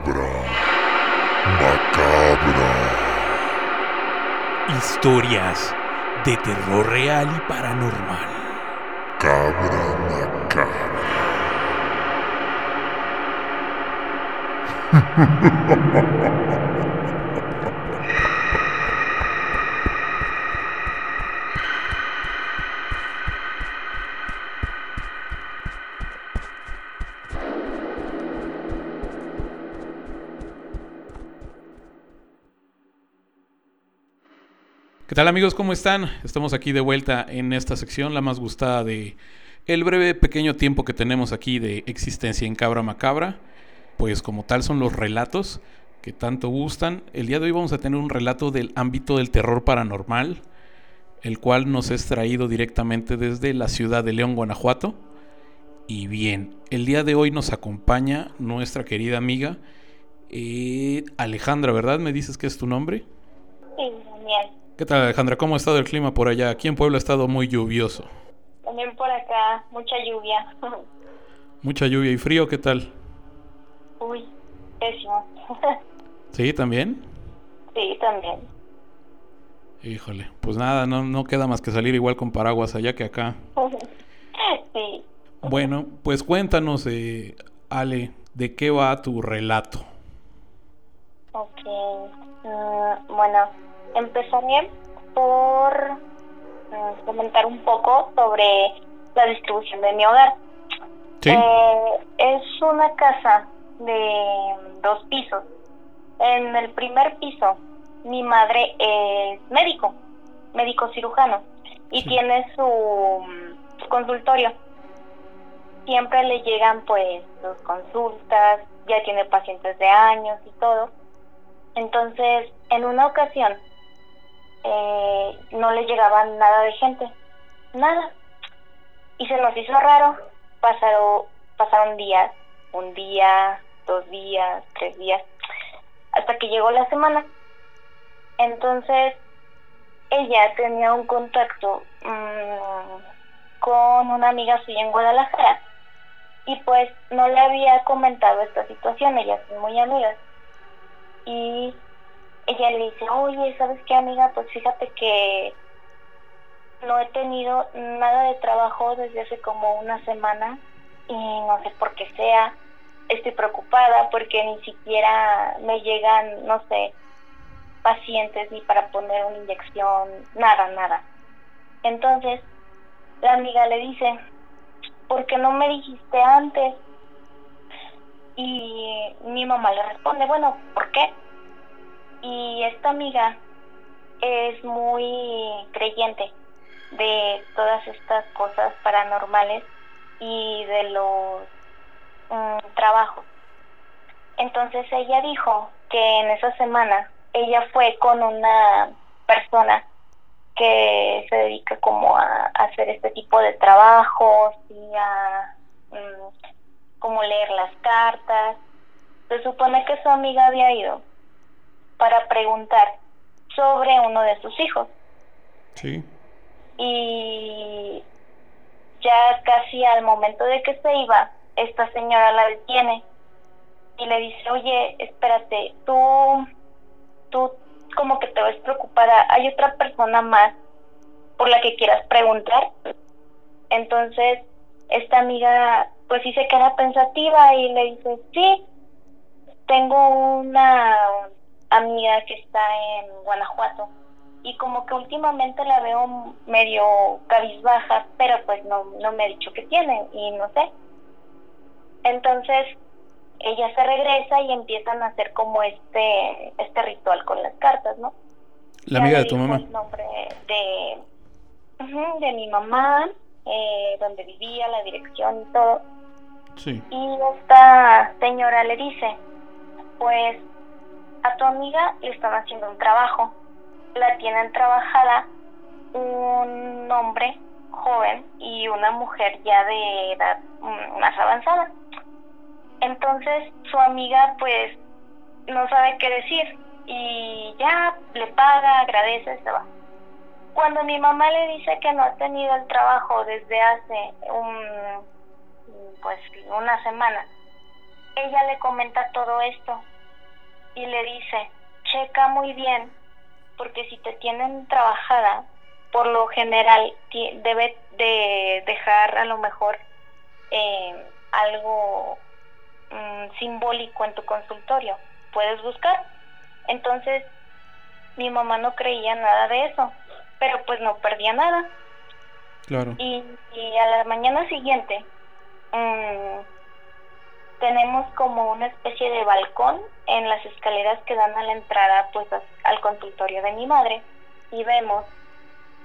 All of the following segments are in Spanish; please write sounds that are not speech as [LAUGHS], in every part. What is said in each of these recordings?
Macabra. Macabra. Historias de terror real y paranormal. Cabra macabra. [LAUGHS] ¿Qué tal amigos? ¿Cómo están? Estamos aquí de vuelta en esta sección, la más gustada de el breve pequeño tiempo que tenemos aquí de existencia en Cabra Macabra. Pues como tal son los relatos que tanto gustan. El día de hoy vamos a tener un relato del ámbito del terror paranormal, el cual nos es traído directamente desde la ciudad de León, Guanajuato. Y bien, el día de hoy nos acompaña nuestra querida amiga eh, Alejandra, ¿verdad? ¿Me dices que es tu nombre? Sí. ¿Qué tal Alejandra? ¿Cómo ha estado el clima por allá? Aquí en Puebla ha estado muy lluvioso. También por acá, mucha lluvia. [LAUGHS] Mucha lluvia y frío, ¿qué tal? Uy, pésimo. [LAUGHS] ¿Sí, también? sí, también. Híjole, pues nada, no, no queda más que salir igual con paraguas allá que acá. [LAUGHS] sí. Bueno, pues cuéntanos, eh, Ale, ¿de qué va tu relato? Ok. Mm, bueno, empezaré por mm, comentar un poco sobre la distribución de mi hogar. ¿Sí? Eh, es una casa de dos pisos. En el primer piso, mi madre es médico, médico cirujano, y Sí. tiene su, su consultorio. Siempre le llegan pues sus consultas, ya tiene pacientes de años y todo. Entonces, en una ocasión, eh, no le llegaba nada de gente, nada. Y se nos hizo raro, pasaron, pasaron días, un día, dos días, tres días, hasta que llegó la semana. Entonces, ella tenía un contacto mm, con una amiga suya en Guadalajara y pues no le había comentado esta situación, ellas son muy amigas. Y ella le dice, oye, ¿sabes qué amiga? Pues fíjate que no he tenido nada de trabajo desde hace como una semana y no sé por qué sea. Estoy preocupada porque ni siquiera me llegan, no sé, pacientes ni para poner una inyección, nada, nada. Entonces, la amiga le dice, ¿por qué no me dijiste antes? Y mi mamá le responde, bueno, ¿por qué? Y esta amiga es muy creyente de todas estas cosas paranormales y de los mm, trabajos. Entonces ella dijo que en esa semana ella fue con una persona que se dedica como a, hacer este tipo de trabajos y a mm, como leer las cartas. Se supone que su amiga había ido para preguntar sobre uno de sus hijos Sí. y ya casi al momento de que se iba, esta señora la detiene y le dice, oye, espérate, tú, tú como que te ves preocupada, hay otra persona más por la que quieras preguntar. Entonces, esta amiga pues sí se queda pensativa y le dice, sí, tengo una amiga que está en Guanajuato y como que últimamente la veo medio cabizbaja, pero pues no, no me ha dicho que tiene y no sé. Entonces ella se regresa y empiezan a hacer como este este ritual con las cartas, ¿no? La amiga de tu mamá. El nombre de, de mi mamá, eh, donde vivía, la dirección y todo. Sí. Y esta señora le dice, pues a tu amiga le están haciendo un trabajo. La tienen trabajada un hombre joven y una mujer ya de edad mm, más avanzada. Entonces su amiga pues no sabe qué decir y ya le paga, agradece, se va. Cuando mi mamá le dice que no ha tenido el trabajo desde hace un, pues una semana, ella le comenta todo esto y le dice, checa muy bien, porque si te tienen trabajada, por lo general debe de dejar a lo mejor eh, algo mm, simbólico en tu consultorio. Puedes buscar. Entonces, mi mamá no creía nada de eso, pero pues no perdía nada. Claro. Y, a la mañana siguiente mm, tenemos como una especie de balcón en las escaleras que dan a la entrada pues al consultorio de mi madre. Y vemos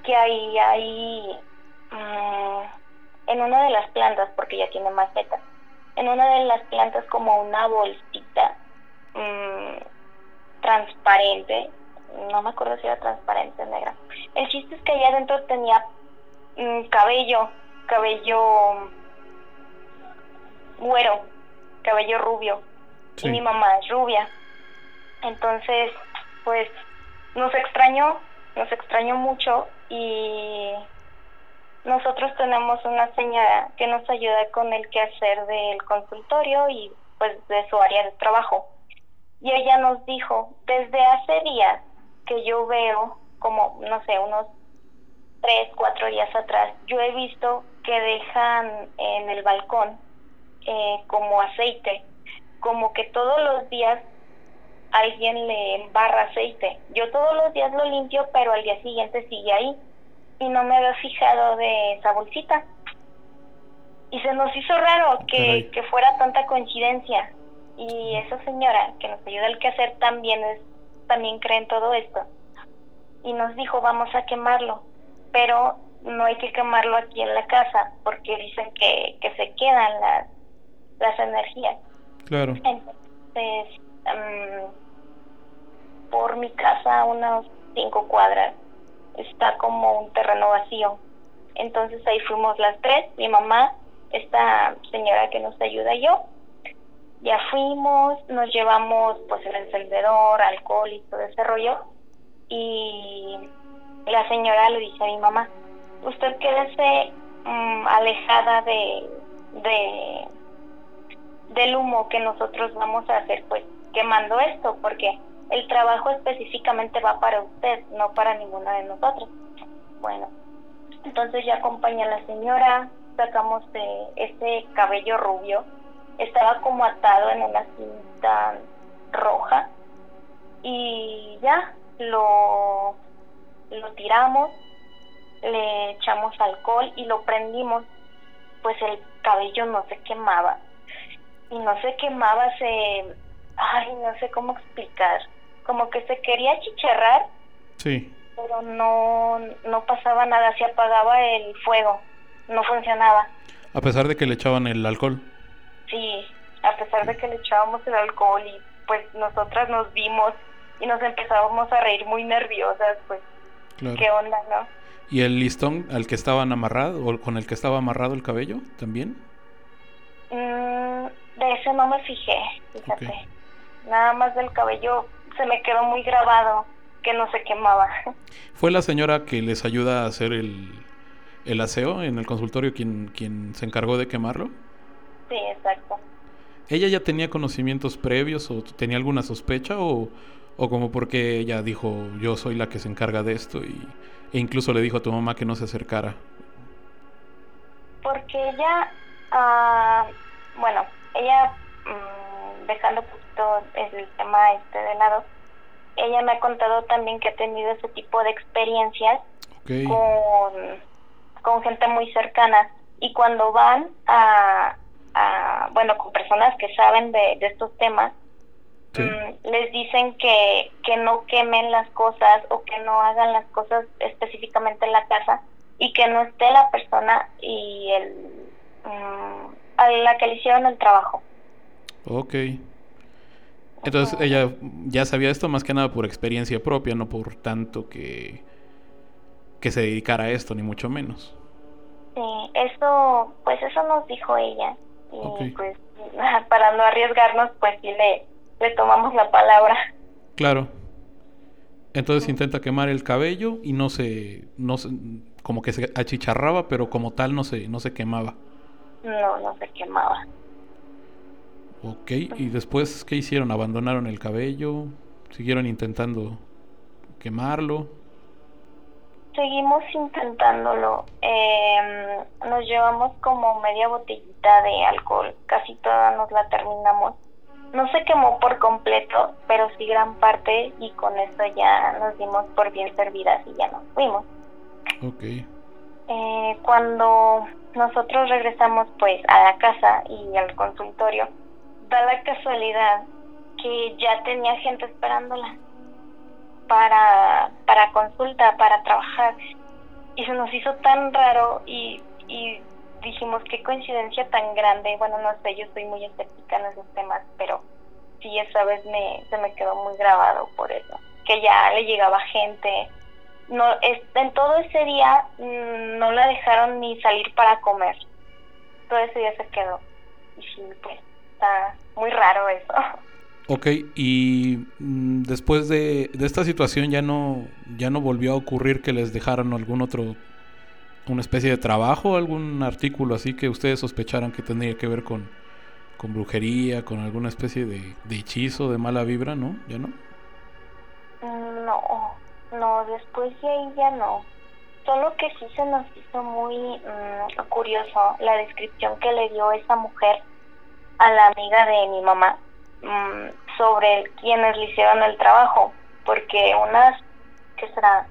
que ahí hay mm, en una de las plantas porque ya tiene maceta en una de las plantas como una bolsita mm, transparente. No me acuerdo si era transparente o negra. El chiste es que allá adentro tenía mm, cabello cabello güero cabello rubio. Y mi mamá es rubia. Entonces pues nos extrañó nos extrañó mucho y nosotros tenemos una señora que nos ayuda con el quehacer del consultorio y pues de su área de trabajo. Y ella nos dijo, desde hace días que yo veo, como, no sé, unos tres, cuatro días atrás, yo he visto que dejan en el balcón eh, como aceite, como que todos los días alguien le embarra aceite. Yo todos los días lo limpio, pero al día siguiente sigue ahí. Y no me había fijado de esa bolsita. Y se nos hizo raro que, que fuera tanta coincidencia. Y esa señora que nos ayuda al quehacer también es, también cree en todo esto. Y nos dijo, vamos a quemarlo. Pero no hay que quemarlo aquí en la casa porque dicen que, que se quedan las, las energías. Claro. Entonces, um, por mi casa, unas cinco cuadras, está como un terreno vacío. Entonces ahí fuimos las tres, mi mamá, esta señora que nos ayuda y yo. Ya fuimos, nos llevamos pues el encendedor, alcohol y todo ese rollo. Y la señora le dice a mi mamá, usted quédese mm, alejada de, de del humo que nosotros vamos a hacer pues quemando esto, porque el trabajo específicamente va para usted, no para ninguna de nosotros. Bueno, entonces ya acompaña a la señora, sacamos ese cabello rubio, estaba como atado en una cinta roja y ya lo, lo tiramos, le echamos alcohol y lo prendimos, pues el cabello no se quemaba y no se quemaba, se, ay, no sé cómo explicar, como que se quería chicharrar. Sí. Pero no, no pasaba nada, se apagaba el fuego, no funcionaba. A pesar de que le echaban el alcohol. Sí, a pesar de que le echábamos el alcohol y pues nosotras nos vimos y nos empezábamos a reír muy nerviosas, pues qué onda, ¿no? ¿Y el listón al que estaban amarrado o con el que estaba amarrado el cabello también? Mm, de ese no me fijé, fíjate. Nada más del cabello se me quedó muy grabado que no se quemaba. [LAUGHS] ¿Fue la señora que les ayuda a hacer el, el aseo en el consultorio quien, quien se encargó de quemarlo? Sí, exacto. ¿Ella ya tenía conocimientos previos o tenía alguna sospecha o, o como porque ella dijo yo soy la que se encarga de esto y, e incluso le dijo a tu mamá que no se acercara? Porque ella, uh, bueno, ella mm, dejando poquito el tema este de lado, ella me ha contado también que ha tenido ese tipo de experiencias con, con gente muy cercana. Y cuando van a, a bueno, con personas que saben de, de estos temas, mm, les dicen que, que no quemen las cosas o que no hagan las cosas específicamente en la casa y que no esté la persona y el mm, a la que le hicieron el trabajo. Ok. Entonces ella ya sabía esto más que nada por experiencia propia, no por tanto que, que se dedicara a esto, ni mucho menos. Sí, eso, pues eso nos dijo ella. Y pues [LAUGHS] para no arriesgarnos, pues sí le, le tomamos la palabra. Claro. Entonces intenta quemar el cabello y no se, no se, como que se achicharraba, pero como tal no se, no se quemaba. No, no se quemaba. Ok, ¿y después qué hicieron? ¿Abandonaron el cabello? ¿Siguieron intentando quemarlo? Seguimos intentándolo. Eh, nos llevamos como media botellita de alcohol, casi toda nos la terminamos. No se quemó por completo, pero sí gran parte y con eso ya nos dimos por bien servidas y ya nos fuimos. Ok. Eh, cuando nosotros regresamos pues a la casa y al consultorio, da la casualidad que ya tenía gente esperándola para, para consulta, para trabajar. Y se nos hizo tan raro y, y dijimos, qué coincidencia tan grande. Bueno, no sé, yo soy muy escéptica en esos temas, pero sí, esa vez me, se me quedó muy grabado por eso. Que ya le llegaba gente. No, es, en todo ese día mm, no la dejaron ni salir para comer. Todo ese día se quedó. Y sí, pues está muy raro eso. [LAUGHS] Ok, y mm, después de, de, esta situación ya no, ya no volvió a ocurrir que les dejaran algún otro, una especie de trabajo, algún artículo así que ustedes sospecharan que tendría que ver con, con brujería, con alguna especie de, de hechizo, de mala vibra, ¿no? ¿Ya no? No, no, después de ahí ya no. Solo que sí se nos hizo muy mmm, curioso la descripción que le dio esa mujer a la amiga de mi mamá mmm, sobre quienes le hicieron el trabajo, porque unas, ¿qué será?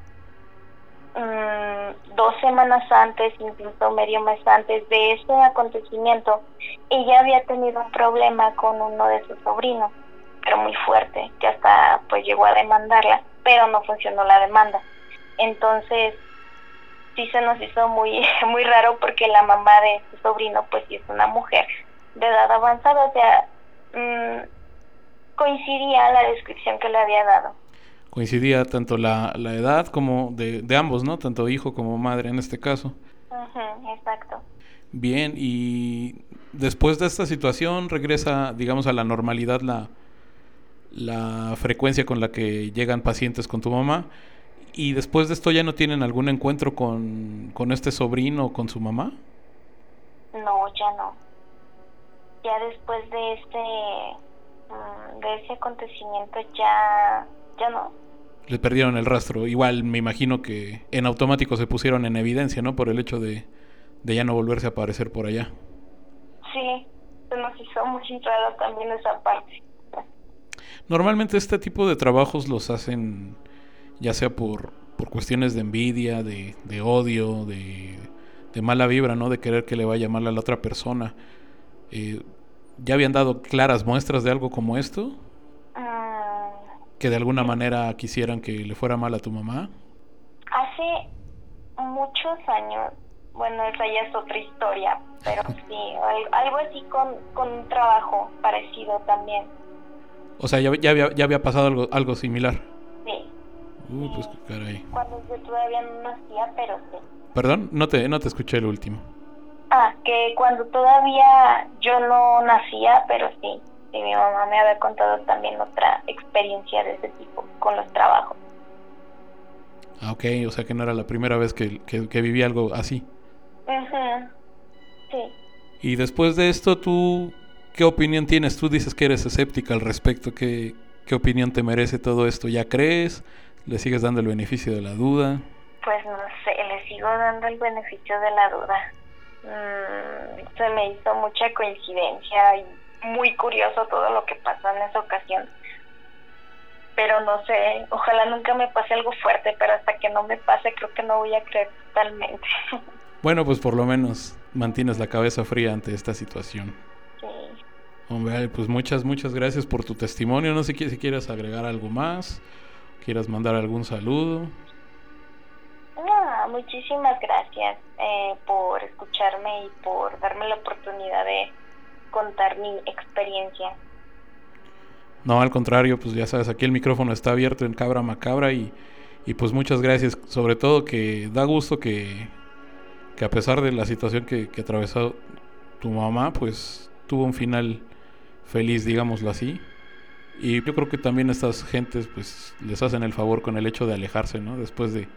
Mmm, dos semanas antes, incluso medio mes antes de ese acontecimiento, ella había tenido un problema con uno de sus sobrinos, pero muy fuerte, que hasta pues llegó a demandarla, pero no funcionó la demanda. Entonces, sí se nos hizo muy, [LAUGHS] muy raro porque la mamá de su sobrino, pues sí es una mujer de edad avanzada, o sea, mmm, coincidía la descripción que le había dado. Coincidía tanto la, la edad como de, de, ambos, ¿no? Tanto hijo como madre en este caso. Uh -huh, exacto. Bien, y después de esta situación regresa, digamos, a la normalidad la, la frecuencia con la que llegan pacientes con tu mamá. ¿Y después de esto ya no tienen algún encuentro con, con este sobrino o con su mamá? No, ya no. Ya después de este de ese acontecimiento ya ya no le perdieron el rastro igual me imagino que en automático se pusieron en evidencia no por el hecho de, de ya no volverse a aparecer por allá sí se nos hizo muy raro también esa parte normalmente este tipo de trabajos los hacen ya sea por por cuestiones de envidia de, de odio de, de mala vibra no de querer que le vaya mal a la otra persona eh, ¿Ya habían dado claras muestras de algo como esto? Uh, ¿Que de alguna manera quisieran que le fuera mal a tu mamá? Hace muchos años, bueno, esa ya es otra historia, pero [LAUGHS] sí, algo así con, con un trabajo parecido también. O sea, ya, ya, había, ya había pasado algo, algo similar. Sí. Uh, pues qué caray. Cuando yo todavía no nacía, pero sí. Perdón, no te, no te escuché el último. Ah, que cuando todavía yo no nacía, pero sí, sí, mi mamá me había contado también otra experiencia de ese tipo con los trabajos. Ah, ok, o sea que no era la primera vez que, que, que viví algo así. Uh -huh. Sí. Y después de esto, ¿tú qué opinión tienes? Tú dices que eres escéptica al respecto. ¿Qué, qué opinión te merece todo esto? ¿Ya crees? ¿Le sigues dando el beneficio de la duda? Pues no sé, le sigo dando el beneficio de la duda mmm, se me hizo mucha coincidencia y muy curioso todo lo que pasó en esa ocasión. Pero no sé, ojalá nunca me pase algo fuerte, pero hasta que no me pase creo que no voy a creer totalmente. [LAUGHS] Bueno, pues por lo menos mantienes la cabeza fría ante esta situación. Hombre, pues muchas, muchas gracias por tu testimonio. No sé si quieres agregar algo más, quieras mandar algún saludo. No, muchísimas gracias eh, por escucharme y por darme la oportunidad de contar mi experiencia. No, al contrario, pues ya sabes, aquí el micrófono está abierto en Cabra Macabra y, y pues muchas gracias. Sobre todo que da gusto que, que a pesar de la situación que, que atravesó tu mamá, pues tuvo un final feliz, digámoslo así. Y yo creo que también estas gentes pues les hacen el favor con el hecho de alejarse, ¿no? Después de,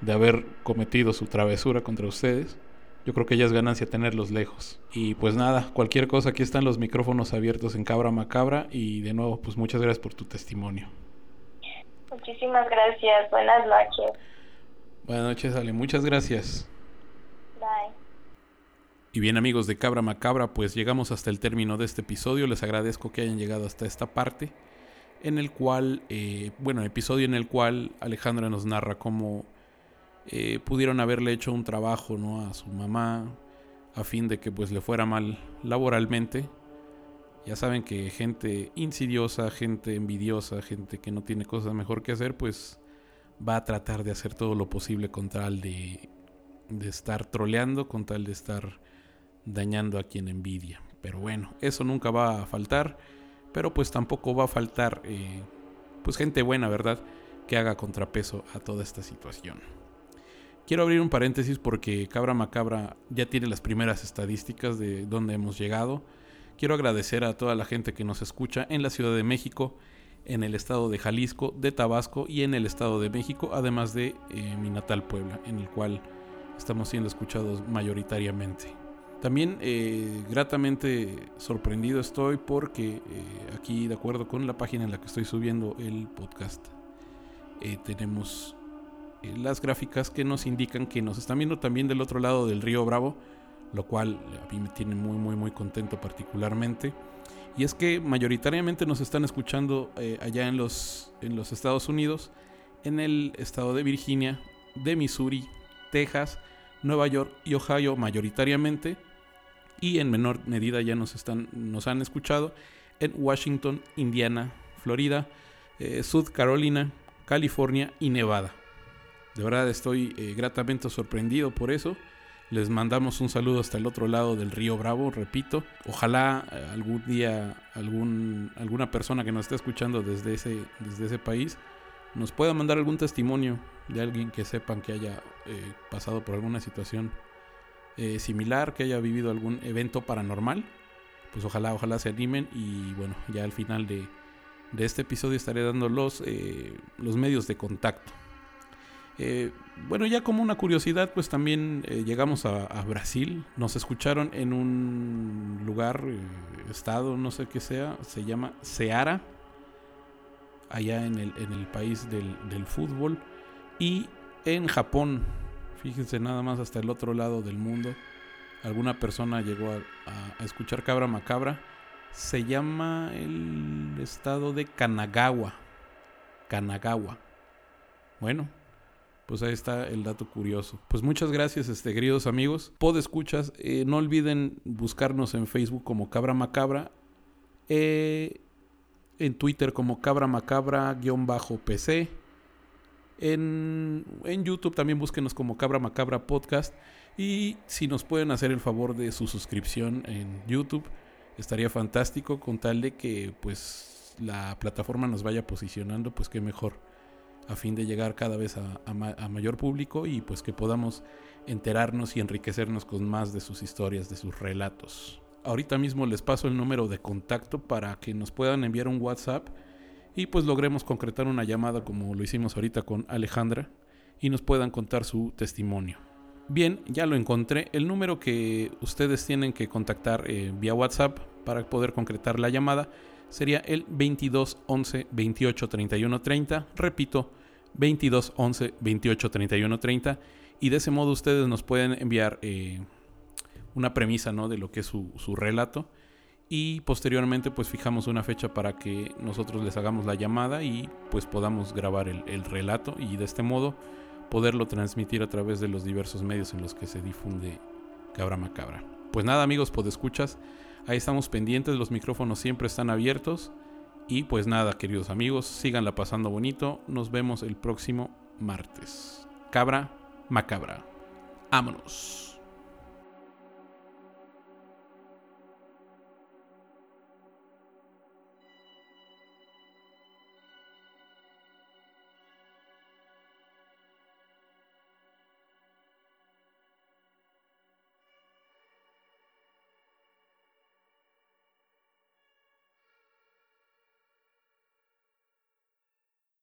de haber cometido su travesura contra ustedes. yo creo que ya es ganancia tenerlos lejos. Y pues nada, cualquier cosa, aquí están los micrófonos abiertos en Cabra Macabra y de nuevo, pues muchas gracias por tu testimonio. Muchísimas gracias, buenas noches. Buenas noches, Ale, muchas gracias. Bye. Y bien amigos de Cabra Macabra, pues llegamos hasta el término de este episodio. Les agradezco que hayan llegado hasta esta parte, en el cual, eh, bueno, episodio en el cual Alejandra nos narra cómo eh, pudieron haberle hecho un trabajo ¿no? a su mamá a fin de que pues le fuera mal laboralmente. Ya saben que gente insidiosa, gente envidiosa, gente que no tiene cosas mejor que hacer, pues va a tratar de hacer todo lo posible con tal de, de estar troleando, con tal de estar dañando a quien envidia. Pero bueno, eso nunca va a faltar, pero pues tampoco va a faltar eh, pues gente buena, ¿verdad? Que haga contrapeso a toda esta situación. Quiero abrir un paréntesis porque Cabra Macabra ya tiene las primeras estadísticas de dónde hemos llegado. Quiero agradecer a toda la gente que nos escucha en la Ciudad de México, en el estado de Jalisco, de Tabasco y en el estado de México, además de eh, mi natal Puebla, en el cual estamos siendo escuchados mayoritariamente. También eh, gratamente sorprendido estoy porque eh, aquí, de acuerdo con la página en la que estoy subiendo el podcast, tenemos las gráficas que nos indican que nos están viendo también del otro lado del río Bravo, lo cual a mí me tiene muy muy muy contento particularmente. Y es que mayoritariamente nos están escuchando eh, allá en los, en los Estados Unidos, en el estado de Virginia, de Missouri, Texas, Nueva York y Ohio mayoritariamente. Y en menor medida ya nos, están, nos han escuchado en Washington, Indiana, Florida, eh, South Carolina, California y Nevada. De verdad estoy eh, gratamente sorprendido por eso. Les mandamos un saludo hasta el otro lado del río Bravo, repito. Ojalá eh, algún día algún, alguna persona que nos esté escuchando desde ese, desde ese país nos pueda mandar algún testimonio de alguien que sepan que haya eh, pasado por alguna situación similar, que haya vivido algún evento paranormal. Pues ojalá, ojalá se animen y bueno, ya al final de, de este episodio estaré dando los, los medios de contacto. Eh, bueno, ya como una curiosidad, pues también eh, llegamos a, Brasil. Nos escucharon en un lugar, eh, estado, no sé qué sea, se llama Ceará, allá en el, en el país del, fútbol. Y en Japón, fíjense nada más hasta el otro lado del mundo, alguna persona llegó a, escuchar Cabra Macabra. Se llama el estado de Kanagawa. Kanagawa. Bueno, pues ahí está el dato curioso. Pues muchas gracias, este, queridos amigos. Pod escuchas, eh, no olviden buscarnos en Facebook como Cabra Macabra, eh, en Twitter como Cabra Macabra-PC. En, en YouTube también búsquenos como Cabra Macabra Podcast. Y si nos pueden hacer el favor de su suscripción en YouTube, estaría fantástico con tal de que pues la plataforma nos vaya posicionando, pues qué mejor a fin de llegar cada vez a, mayor público y pues que podamos enterarnos y enriquecernos con más de sus historias, de sus relatos. Ahorita mismo les paso el número de contacto para que nos puedan enviar un WhatsApp y pues logremos concretar una llamada como lo hicimos ahorita con Alejandra y nos puedan contar su testimonio. Bien, ya lo encontré. El número que ustedes tienen que contactar eh, vía WhatsApp para poder concretar la llamada sería el 22 11 28 31 30. Repito, 22 11 28 31 30. Y de ese modo ustedes nos pueden enviar eh, una premisa ¿no? de lo que es su, relato. Y posteriormente pues fijamos una fecha para que nosotros les hagamos la llamada y pues podamos grabar el, el relato y de este modo poderlo transmitir a través de los diversos medios en los que se difunde Cabra Macabra. Pues nada amigos, pues escuchas. Ahí estamos pendientes, los micrófonos siempre están abiertos. Y pues nada, queridos amigos, síganla pasando bonito. Nos vemos el próximo martes. Cabra macabra. Vámonos.